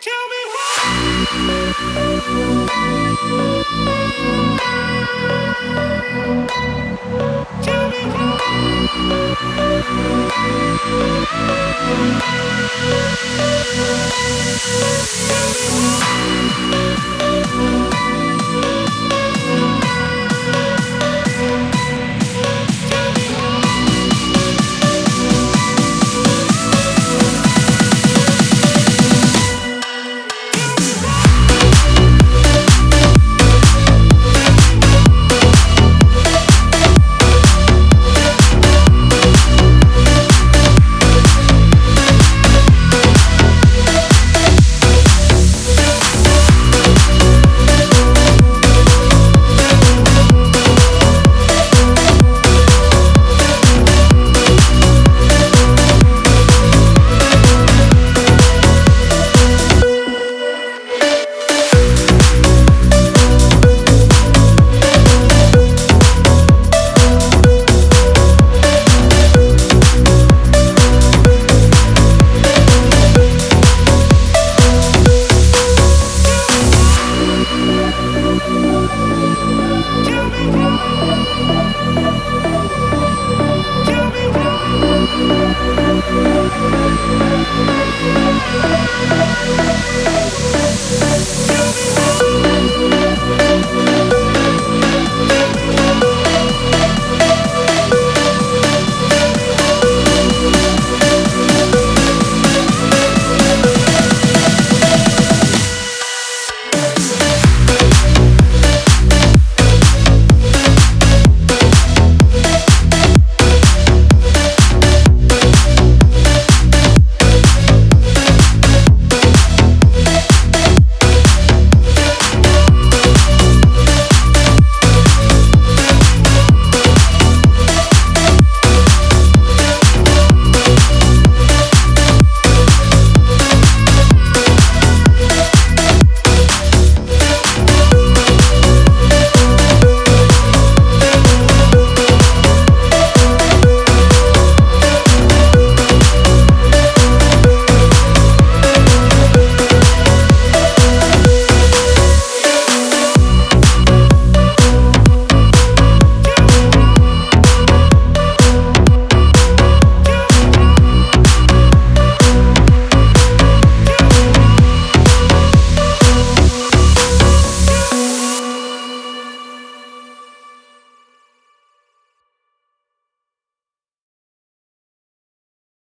Tell me why. Tell me why.